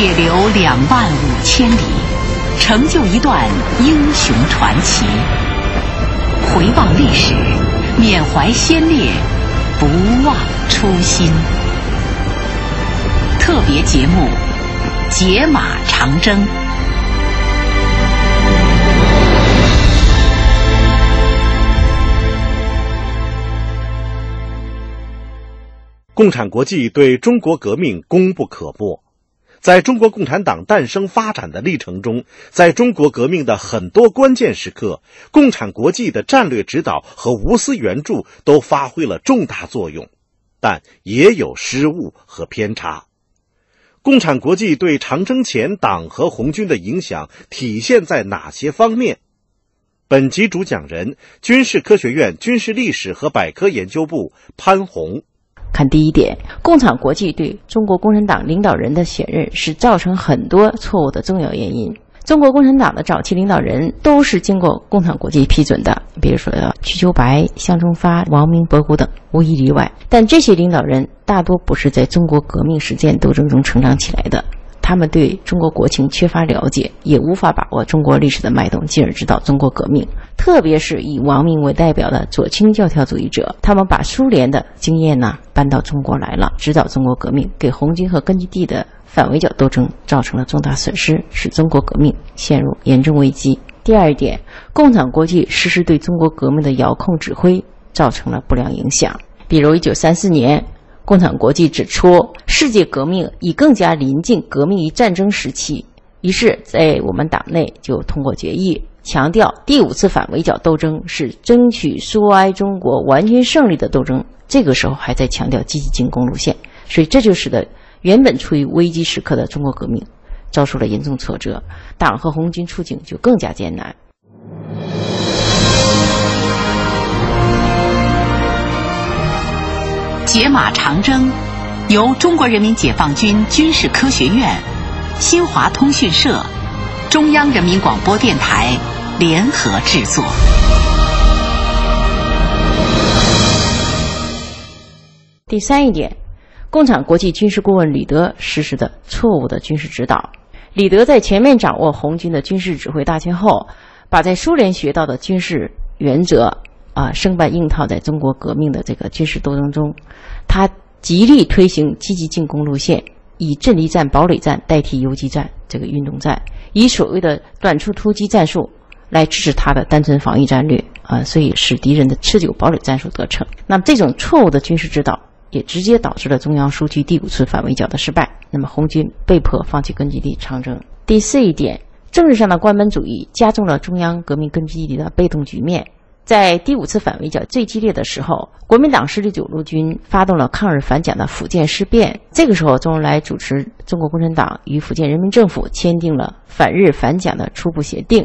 铁流两万五千里，成就一段英雄传奇。回望历史，缅怀先烈，不忘初心。特别节目《解码长征》。共产国际对中国革命功不可没。在中国共产党诞生发展的历程中，在中国革命的很多关键时刻，共产国际的战略指导和无私援助都发挥了重大作用，但也有失误和偏差。共产国际对长征前党和红军的影响体现在哪些方面？本集主讲人：军事科学院军事历史和百科研究部潘红。看第一点，共产国际对中国共产党领导人的选任是造成很多错误的重要原因。中国共产党的早期领导人都是经过共产国际批准的，比如说瞿秋白、向忠发、王明、博古等，无一例外。但这些领导人大多不是在中国革命实践斗争中成长起来的。他们对中国国情缺乏了解，也无法把握中国历史的脉动，进而指导中国革命。特别是以王明为代表的左倾教条主义者，他们把苏联的经验呢搬到中国来了，指导中国革命，给红军和根据地的反围剿斗争造成了重大损失，使中国革命陷入严重危机。第二点，共产国际实施对中国革命的遥控指挥，造成了不良影响。比如，一九三四年。共产国际指出，世界革命已更加临近革命与战争时期，于是，在我们党内就通过决议，强调第五次反围剿斗争是争取苏埃中国完全胜利的斗争。这个时候还在强调积极进攻路线，所以这就使得原本处于危机时刻的中国革命遭受了严重挫折，党和红军处境就更加艰难。解码长征由中国人民解放军军事科学院、新华通讯社、中央人民广播电台联合制作。第三一点，共产国际军事顾问李德实施的错误的军事指导。李德在全面掌握红军的军事指挥大权后，把在苏联学到的军事原则。啊，生搬硬套在中国革命的这个军事斗争中，他极力推行积极进攻路线，以阵地战、堡垒战代替游击战这个运动战，以所谓的短处突击战术来支持他的单纯防御战略啊，所以使敌人的持久堡垒战术得逞。那么这种错误的军事指导，也直接导致了中央苏区第五次反围剿的失败。那么红军被迫放弃根据地长征。第四一点，政治上的关门主义加重了中央革命根据地的被动局面。在第五次反围剿最激烈的时候，国民党十九路军发动了抗日反蒋的福建事变。这个时候，周恩来主持中国共产党与福建人民政府签订了反日反蒋的初步协定。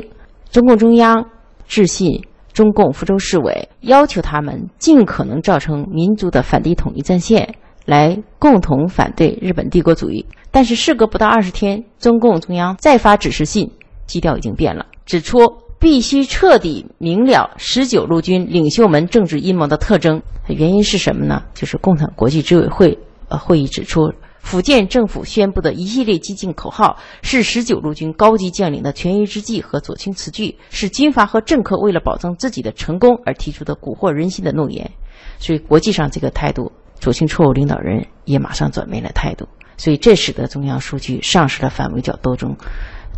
中共中央致信中共福州市委，要求他们尽可能造成民族的反帝统一战线，来共同反对日本帝国主义。但是，事隔不到二十天，中共中央再发指示信，基调已经变了，指出。必须彻底明了十九路军领袖们政治阴谋的特征。原因是什么呢？就是共产国际执委会呃会议指出，福建政府宣布的一系列激进口号是十九路军高级将领的权宜之计和左倾词句，是军阀和政客为了保证自己的成功而提出的蛊惑人心的诺言。所以国际上这个态度，左倾错误领导人也马上转变了态度。所以这使得中央苏区丧失了反围剿斗争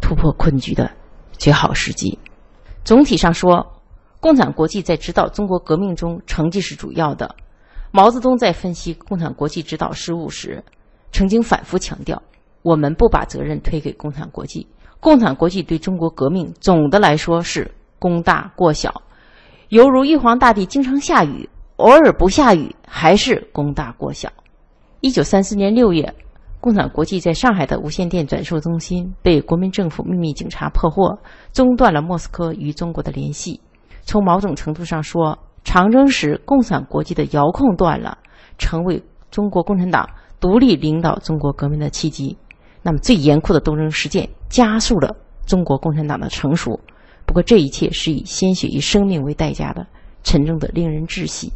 突破困局的绝好时机。总体上说，共产国际在指导中国革命中成绩是主要的。毛泽东在分析共产国际指导失误时，曾经反复强调：我们不把责任推给共产国际，共产国际对中国革命总的来说是功大过小，犹如玉皇大帝经常下雨，偶尔不下雨还是功大过小。一九三四年六月。共产国际在上海的无线电转售中心被国民政府秘密警察破获，中断了莫斯科与中国的联系。从某种程度上说，长征时共产国际的遥控断了，成为中国共产党独立领导中国革命的契机。那么，最严酷的斗争实践加速了中国共产党的成熟。不过，这一切是以鲜血与生命为代价的，沉重的令人窒息。